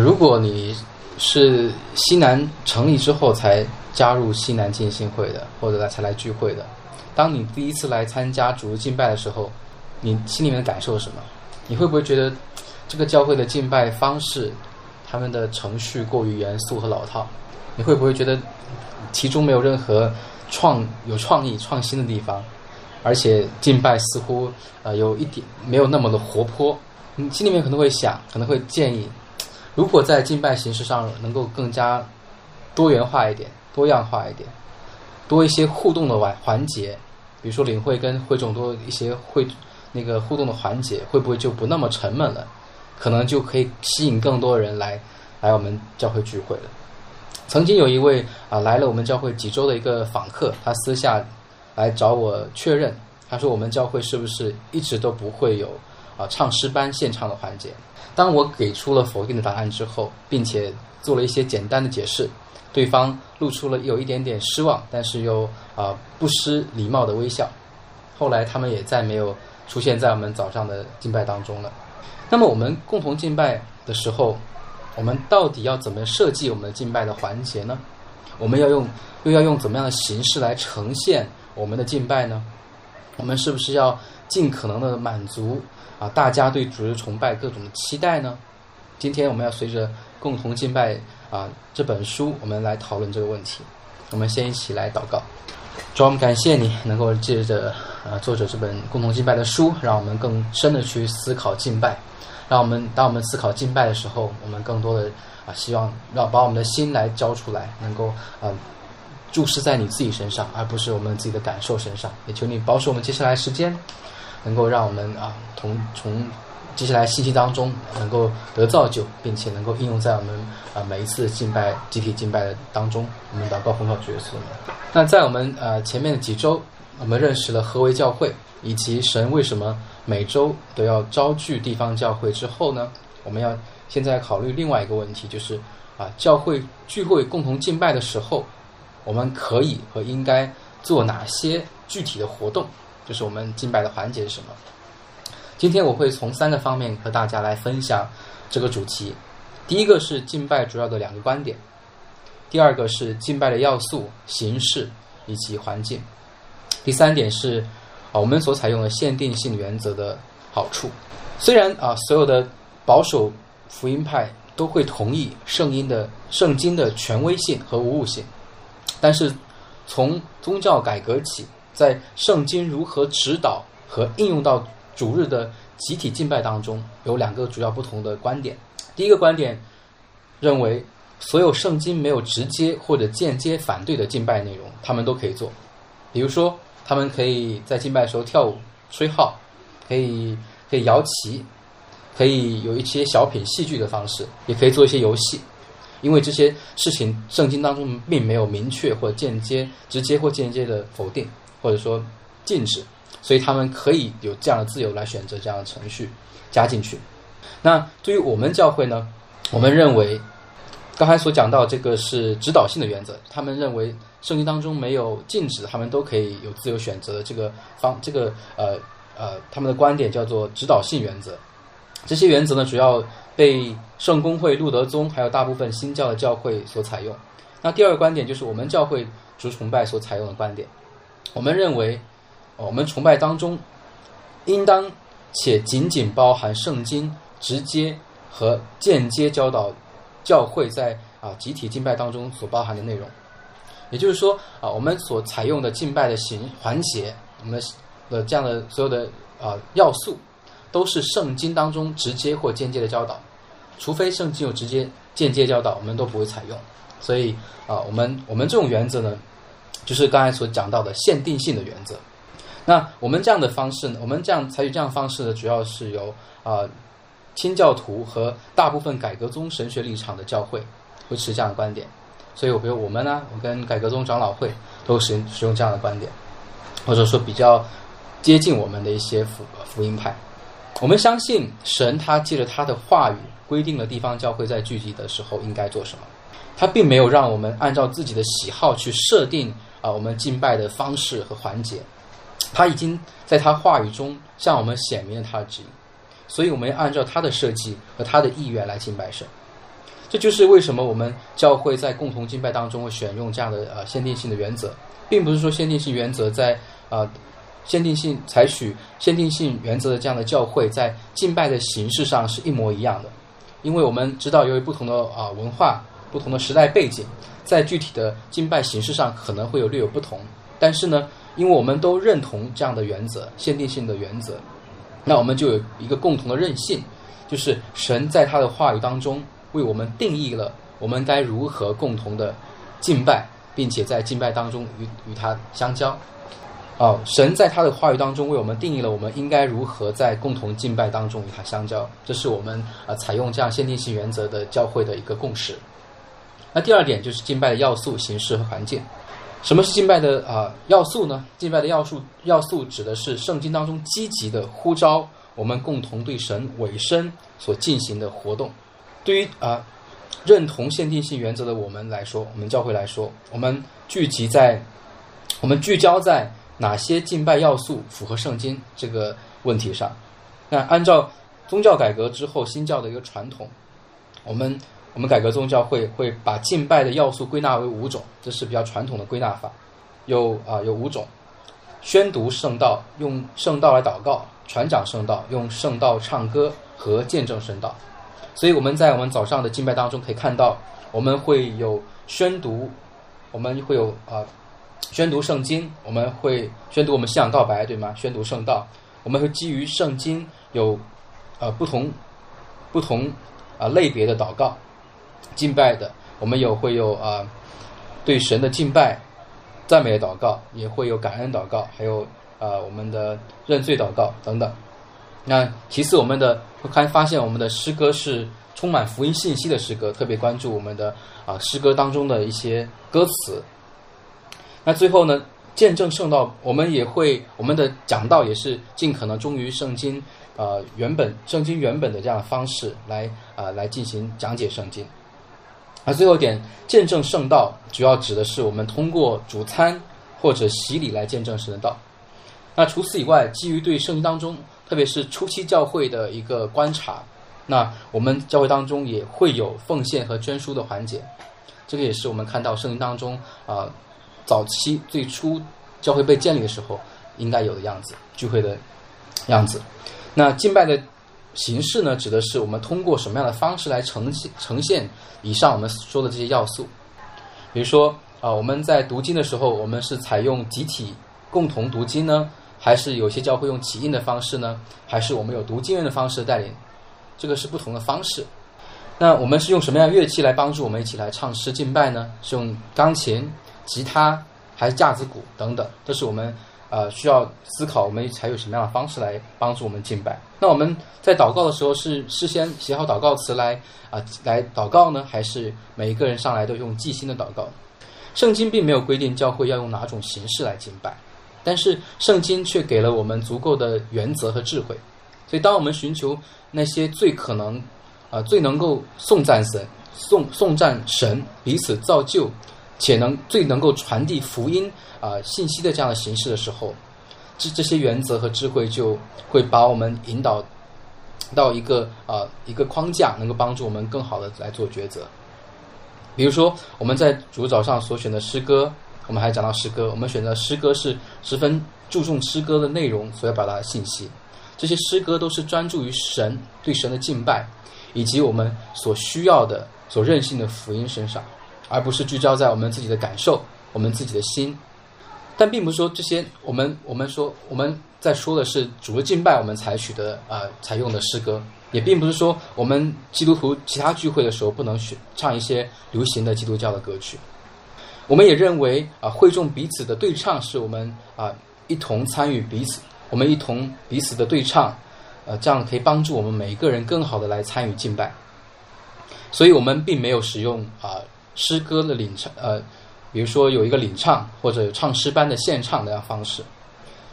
如果你是西南成立之后才加入西南进信会的，或者来才来聚会的，当你第一次来参加主日敬拜的时候，你心里面的感受是什么？你会不会觉得这个教会的敬拜方式，他们的程序过于严肃和老套？你会不会觉得其中没有任何创有创意、创新的地方？而且敬拜似乎呃有一点没有那么的活泼，你心里面可能会想，可能会建议，如果在敬拜形式上能够更加多元化一点、多样化一点，多一些互动的环环节，比如说领会跟会众多一些会那个互动的环节，会不会就不那么沉闷了？可能就可以吸引更多人来来我们教会聚会了。曾经有一位啊来了我们教会几周的一个访客，他私下。来找我确认，他说我们教会是不是一直都不会有啊唱诗班献唱的环节？当我给出了否定的答案之后，并且做了一些简单的解释，对方露出了有一点点失望，但是又啊不失礼貌的微笑。后来他们也再没有出现在我们早上的敬拜当中了。那么我们共同敬拜的时候，我们到底要怎么设计我们的敬拜的环节呢？我们要用又要用怎么样的形式来呈现？我们的敬拜呢？我们是不是要尽可能的满足啊大家对主日崇拜各种的期待呢？今天我们要随着共同敬拜啊这本书，我们来讨论这个问题。我们先一起来祷告，主，我们感谢你能够借着啊作者这本共同敬拜的书，让我们更深的去思考敬拜。让我们当我们思考敬拜的时候，我们更多的啊希望让把我们的心来交出来，能够啊。注视在你自己身上，而不是我们自己的感受身上。也求你保守我们接下来时间，能够让我们啊，从从接下来信息当中能够得造就，并且能够应用在我们啊每一次敬拜、集体敬拜的当中。我们祷告奉靠主耶稣。那在我们呃前面的几周，我们认识了何为教会，以及神为什么每周都要招聚地方教会之后呢？我们要现在考虑另外一个问题，就是啊教会聚会共同敬拜的时候。我们可以和应该做哪些具体的活动？就是我们敬拜的环节是什么？今天我会从三个方面和大家来分享这个主题。第一个是敬拜主要的两个观点，第二个是敬拜的要素、形式以及环境，第三点是啊我们所采用的限定性原则的好处。虽然啊所有的保守福音派都会同意圣经的圣经的权威性和无误性。但是，从宗教改革起，在圣经如何指导和应用到主日的集体敬拜当中，有两个主要不同的观点。第一个观点认为，所有圣经没有直接或者间接反对的敬拜内容，他们都可以做。比如说，他们可以在敬拜的时候跳舞、吹号，可以可以摇旗，可以有一些小品、戏剧的方式，也可以做一些游戏。因为这些事情，圣经当中并没有明确或间接、直接或间接的否定，或者说禁止，所以他们可以有这样的自由来选择这样的程序加进去。那对于我们教会呢，我们认为刚才所讲到这个是指导性的原则，他们认为圣经当中没有禁止，他们都可以有自由选择的这个方，这个呃呃，他们的观点叫做指导性原则。这些原则呢，主要。被圣公会、路德宗还有大部分新教的教会所采用。那第二个观点就是我们教会主崇拜所采用的观点。我们认为，我们崇拜当中应当且仅仅包含圣经直接和间接教导教会在啊集体敬拜当中所包含的内容。也就是说啊，我们所采用的敬拜的形环节，我们的这样的所有的啊要素，都是圣经当中直接或间接的教导。除非圣经有直接、间接教导，我们都不会采用。所以啊，我们我们这种原则呢，就是刚才所讲到的限定性的原则。那我们这样的方式呢，我们这样采取这样方式呢，主要是由啊清教徒和大部分改革宗神学立场的教会会持这样的观点。所以，我比如我们呢，我跟改革宗长老会都使使用这样的观点，或者说比较接近我们的一些福福音派。我们相信神，他借着他的话语。规定了地方教会在聚集的时候应该做什么，他并没有让我们按照自己的喜好去设定啊我们敬拜的方式和环节，他已经在他话语中向我们显明了他的旨意，所以我们要按照他的设计和他的意愿来敬拜神。这就是为什么我们教会在共同敬拜当中会选用这样的呃限定性的原则，并不是说限定性原则在啊限定性采取限定性原则的这样的教会在敬拜的形式上是一模一样的，因为我们知道由于不同的啊文化、不同的时代背景，在具体的敬拜形式上可能会有略有不同，但是呢，因为我们都认同这样的原则、限定性的原则，那我们就有一个共同的韧性，就是神在他的话语当中为我们定义了我们该如何共同的敬拜，并且在敬拜当中与与他相交。哦，神在他的话语当中为我们定义了我们应该如何在共同敬拜当中与他相交，这是我们呃采用这样限定性原则的教会的一个共识。那第二点就是敬拜的要素、形式和环境。什么是敬拜的啊要素呢？敬拜的要素要素指的是圣经当中积极的呼召我们共同对神委身所进行的活动。对于啊认同限定性原则的我们来说，我们教会来说，我们聚集在我们聚焦在。哪些敬拜要素符合圣经这个问题上？那按照宗教改革之后新教的一个传统，我们我们改革宗教会会把敬拜的要素归纳为五种，这是比较传统的归纳法。有啊有五种：宣读圣道，用圣道来祷告；传讲圣道，用圣道唱歌和见证圣道。所以我们在我们早上的敬拜当中可以看到，我们会有宣读，我们会有啊。宣读圣经，我们会宣读我们信仰告白，对吗？宣读圣道，我们会基于圣经有呃不同不同啊类别的祷告敬拜的，我们有会有啊对神的敬拜赞美祷告，也会有感恩祷告，还有呃我们的认罪祷告等等。那其次，我们的会看发现我们的诗歌是充满福音信息的诗歌，特别关注我们的啊诗歌当中的一些歌词。那最后呢，见证圣道，我们也会我们的讲道也是尽可能忠于圣经，呃，原本圣经原本的这样的方式来啊来进行讲解圣经。而最后一点，见证圣道主要指的是我们通过主餐或者洗礼来见证神的道。那除此以外，基于对圣经当中，特别是初期教会的一个观察，那我们教会当中也会有奉献和捐书的环节。这个也是我们看到圣经当中啊。早期最初教会被建立的时候，应该有的样子，聚会的样子。那敬拜的形式呢，指的是我们通过什么样的方式来呈现呈现以上我们说的这些要素。比如说啊，我们在读经的时候，我们是采用集体共同读经呢，还是有些教会用起印的方式呢？还是我们有读经人的方式带领？这个是不同的方式。那我们是用什么样乐器来帮助我们一起来唱诗敬拜呢？是用钢琴？吉他还是架子鼓等等，这是我们呃需要思考，我们才有什么样的方式来帮助我们敬拜。那我们在祷告的时候，是事先写好祷告词来啊来祷告呢，还是每一个人上来都用即兴的祷告？圣经并没有规定教会要用哪种形式来敬拜，但是圣经却给了我们足够的原则和智慧。所以，当我们寻求那些最可能啊最能够颂赞神、颂颂赞神、彼此造就。且能最能够传递福音啊信息的这样的形式的时候，这这些原则和智慧就会把我们引导到一个啊一个框架，能够帮助我们更好的来做抉择。比如说我们在主早上所选的诗歌，我们还讲到诗歌，我们选择诗歌是十分注重诗歌的内容所要表达的信息。这些诗歌都是专注于神对神的敬拜，以及我们所需要的所任性的福音身上。而不是聚焦在我们自己的感受、我们自己的心，但并不是说这些我们我们说我们在说的是主的敬拜，我们采取的呃采用的诗歌，也并不是说我们基督徒其他聚会的时候不能选唱一些流行的基督教的歌曲。我们也认为啊，会众彼此的对唱是我们啊一同参与彼此，我们一同彼此的对唱，呃，这样可以帮助我们每一个人更好的来参与敬拜。所以我们并没有使用啊。诗歌的领唱，呃，比如说有一个领唱或者唱诗班的献唱的样方式，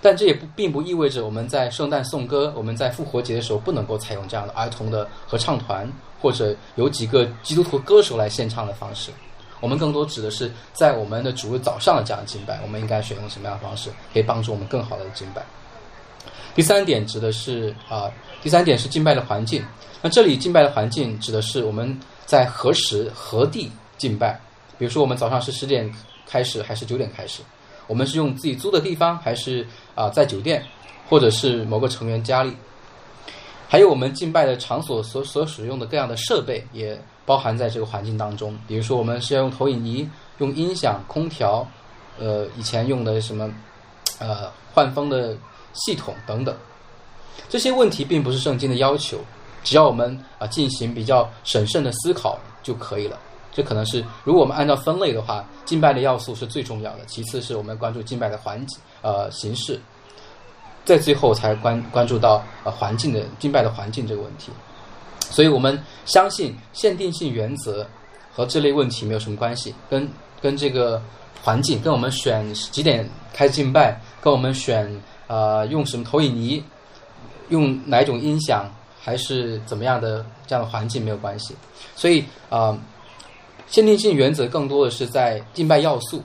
但这也不并不意味着我们在圣诞颂歌、我们在复活节的时候不能够采用这样的儿童的合唱团或者有几个基督徒歌手来献唱的方式。我们更多指的是在我们的主日早上的这样的敬拜，我们应该选用什么样的方式，可以帮助我们更好的敬拜。第三点指的是啊，第三点是敬拜的环境。那这里敬拜的环境指的是我们在何时何地敬拜。比如说，我们早上是十点开始还是九点开始？我们是用自己租的地方，还是啊在酒店，或者是某个成员家里？还有我们敬拜的场所所所使用的各样的设备，也包含在这个环境当中。比如说，我们是要用投影仪、用音响、空调，呃，以前用的什么，呃，换风的系统等等。这些问题并不是圣经的要求，只要我们啊进行比较审慎的思考就可以了。这可能是，如果我们按照分类的话，敬拜的要素是最重要的，其次是我们关注敬拜的环境呃形式，在最后才关关注到呃环境的敬拜的环境这个问题。所以我们相信限定性原则和这类问题没有什么关系，跟跟这个环境，跟我们选几点开敬拜，跟我们选呃用什么投影仪。用哪种音响，还是怎么样的这样的环境没有关系，所以啊，限定性原则更多的是在敬拜要素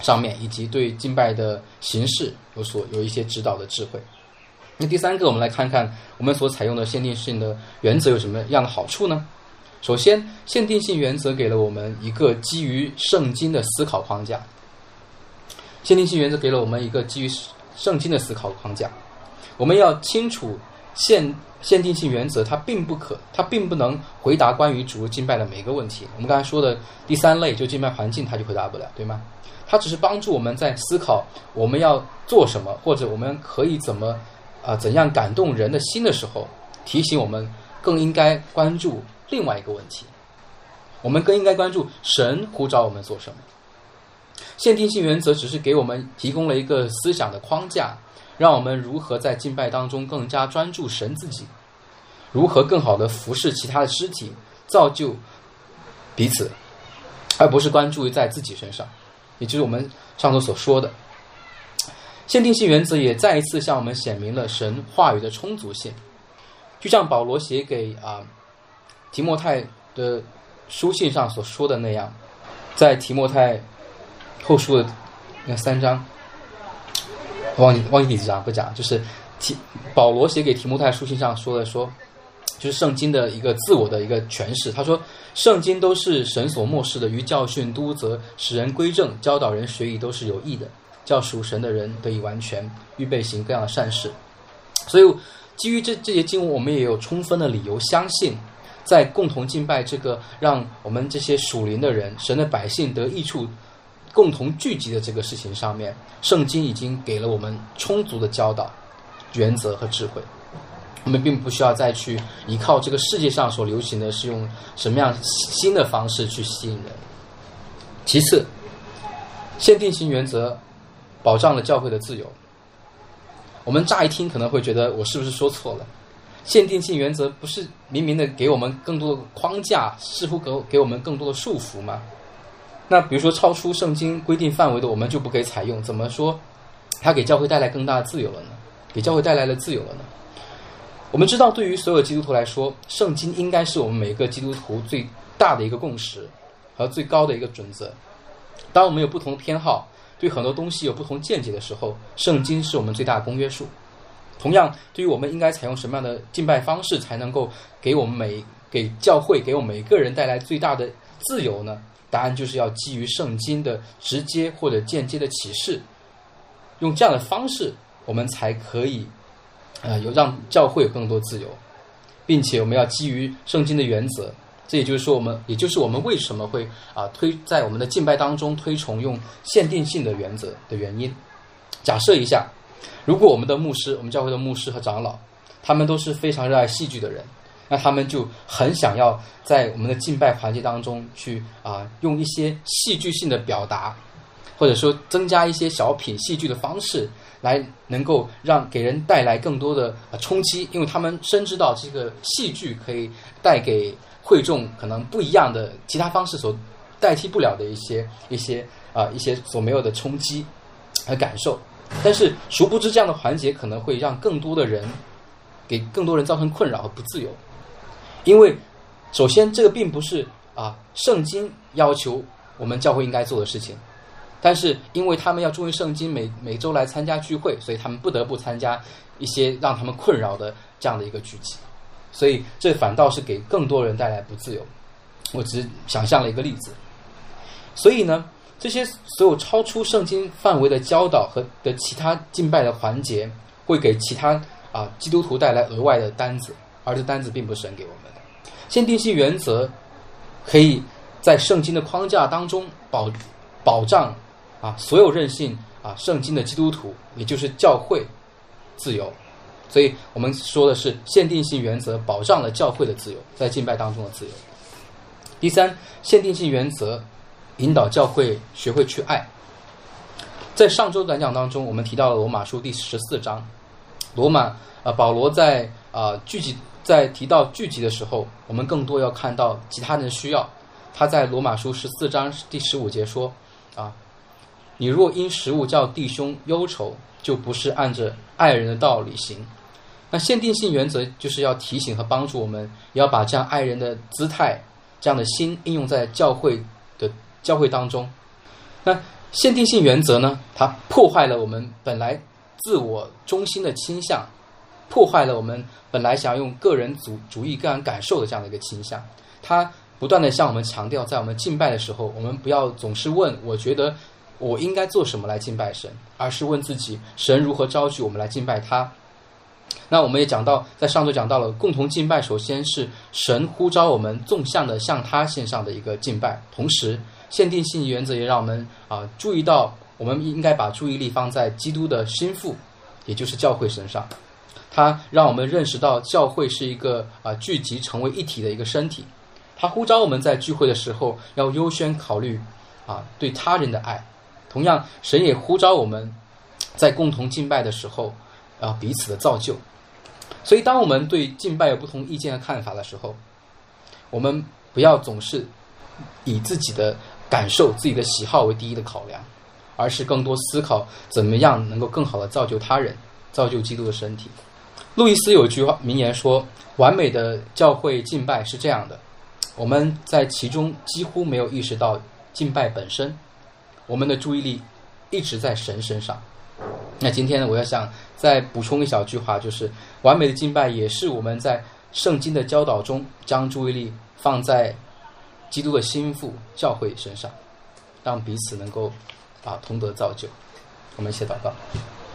上面，以及对敬拜的形式有所有一些指导的智慧。那第三个，我们来看看我们所采用的限定性的原则有什么样的好处呢？首先，限定性原则给了我们一个基于圣经的思考框架。限定性原则给了我们一个基于圣经的思考框架。我们要清楚限限定性原则，它并不可，它并不能回答关于主日敬拜的每一个问题。我们刚才说的第三类，就敬拜环境，它就回答不了，对吗？它只是帮助我们在思考我们要做什么，或者我们可以怎么啊怎样感动人的心的时候，提醒我们更应该关注另外一个问题。我们更应该关注神呼召我们做什么。限定性原则只是给我们提供了一个思想的框架。让我们如何在敬拜当中更加专注神自己，如何更好的服侍其他的肢体，造就彼此，而不是关注于在自己身上，也就是我们上头所说的限定性原则，也再一次向我们显明了神话语的充足性。就像保罗写给啊提莫泰的书信上所说的那样，在提莫泰后书的那三章。忘记忘记第几章不讲，就是提保罗写给提摩太书信上说的说，就是圣经的一个自我的一个诠释。他说，圣经都是神所漠视的，于教训、督责、使人归正、教导人学艺都是有益的，叫属神的人得以完全，预备行各样的善事。所以，基于这这些经文，我们也有充分的理由相信，在共同敬拜这个让我们这些属灵的人、神的百姓得益处。共同聚集的这个事情上面，圣经已经给了我们充足的教导、原则和智慧。我们并不需要再去依靠这个世界上所流行的是用什么样新的方式去吸引人。其次，限定性原则保障了教会的自由。我们乍一听可能会觉得我是不是说错了？限定性原则不是明明的给我们更多的框架，似乎给给我们更多的束缚吗？那比如说，超出圣经规定范围的，我们就不可以采用。怎么说，它给教会带来更大的自由了呢？给教会带来了自由了呢？我们知道，对于所有基督徒来说，圣经应该是我们每个基督徒最大的一个共识和最高的一个准则。当我们有不同的偏好，对很多东西有不同见解的时候，圣经是我们最大的公约数。同样，对于我们应该采用什么样的敬拜方式，才能够给我们每给教会给我们每个人带来最大的自由呢？答案就是要基于圣经的直接或者间接的启示，用这样的方式，我们才可以，呃，有让教会有更多自由，并且我们要基于圣经的原则。这也就是说，我们也就是我们为什么会啊推在我们的敬拜当中推崇用限定性的原则的原因。假设一下，如果我们的牧师，我们教会的牧师和长老，他们都是非常热爱戏剧的人。那他们就很想要在我们的敬拜环节当中去啊，用一些戏剧性的表达，或者说增加一些小品戏剧的方式，来能够让给人带来更多的冲击，因为他们深知到这个戏剧可以带给会众可能不一样的其他方式所代替不了的一些一些啊一些所没有的冲击和感受，但是殊不知这样的环节可能会让更多的人给更多人造成困扰和不自由。因为，首先这个并不是啊，圣经要求我们教会应该做的事情，但是因为他们要注意圣经，每每周来参加聚会，所以他们不得不参加一些让他们困扰的这样的一个聚集，所以这反倒是给更多人带来不自由。我只是想象了一个例子。所以呢，这些所有超出圣经范围的教导和的其他敬拜的环节，会给其他啊基督徒带来额外的单子，而这单子并不是神给我们的。限定性原则可以在圣经的框架当中保保障啊所有任性啊圣经的基督徒，也就是教会自由。所以我们说的是限定性原则保障了教会的自由，在敬拜当中的自由。第三，限定性原则引导教会学会去爱。在上周短讲当中，我们提到了罗马书第十四章，罗马呃保罗在啊聚集在提到聚集的时候，我们更多要看到其他人的需要。他在罗马书十四章第十五节说啊，你若因食物叫弟兄忧愁，就不是按着爱人的道理行。那限定性原则就是要提醒和帮助我们，也要把这样爱人的姿态、这样的心应用在教会的教会当中。那限定性原则呢？它破坏了我们本来自我中心的倾向，破坏了我们本来想要用个人主主义、个人感受的这样的一个倾向。它不断的向我们强调，在我们敬拜的时候，我们不要总是问“我觉得我应该做什么来敬拜神”，而是问自己：神如何召集我们来敬拜他。那我们也讲到，在上周讲到了共同敬拜，首先是神呼召我们纵向的向他献上的一个敬拜，同时限定性原则也让我们啊注意到，我们应该把注意力放在基督的心腹，也就是教会身上。他让我们认识到教会是一个啊聚集成为一体的一个身体。他呼召我们在聚会的时候要优先考虑啊对他人的爱。同样，神也呼召我们在共同敬拜的时候啊彼此的造就。所以，当我们对敬拜有不同意见和看法的时候，我们不要总是以自己的感受、自己的喜好为第一的考量，而是更多思考怎么样能够更好的造就他人、造就基督的身体。路易斯有一句话名言说：“完美的教会敬拜是这样的，我们在其中几乎没有意识到敬拜本身，我们的注意力一直在神身上。”那今天呢，我要想再补充一小句话，就是完美的敬拜也是我们在圣经的教导中将注意力放在基督的心腹教会身上，让彼此能够啊同得造就。我们一起祷告。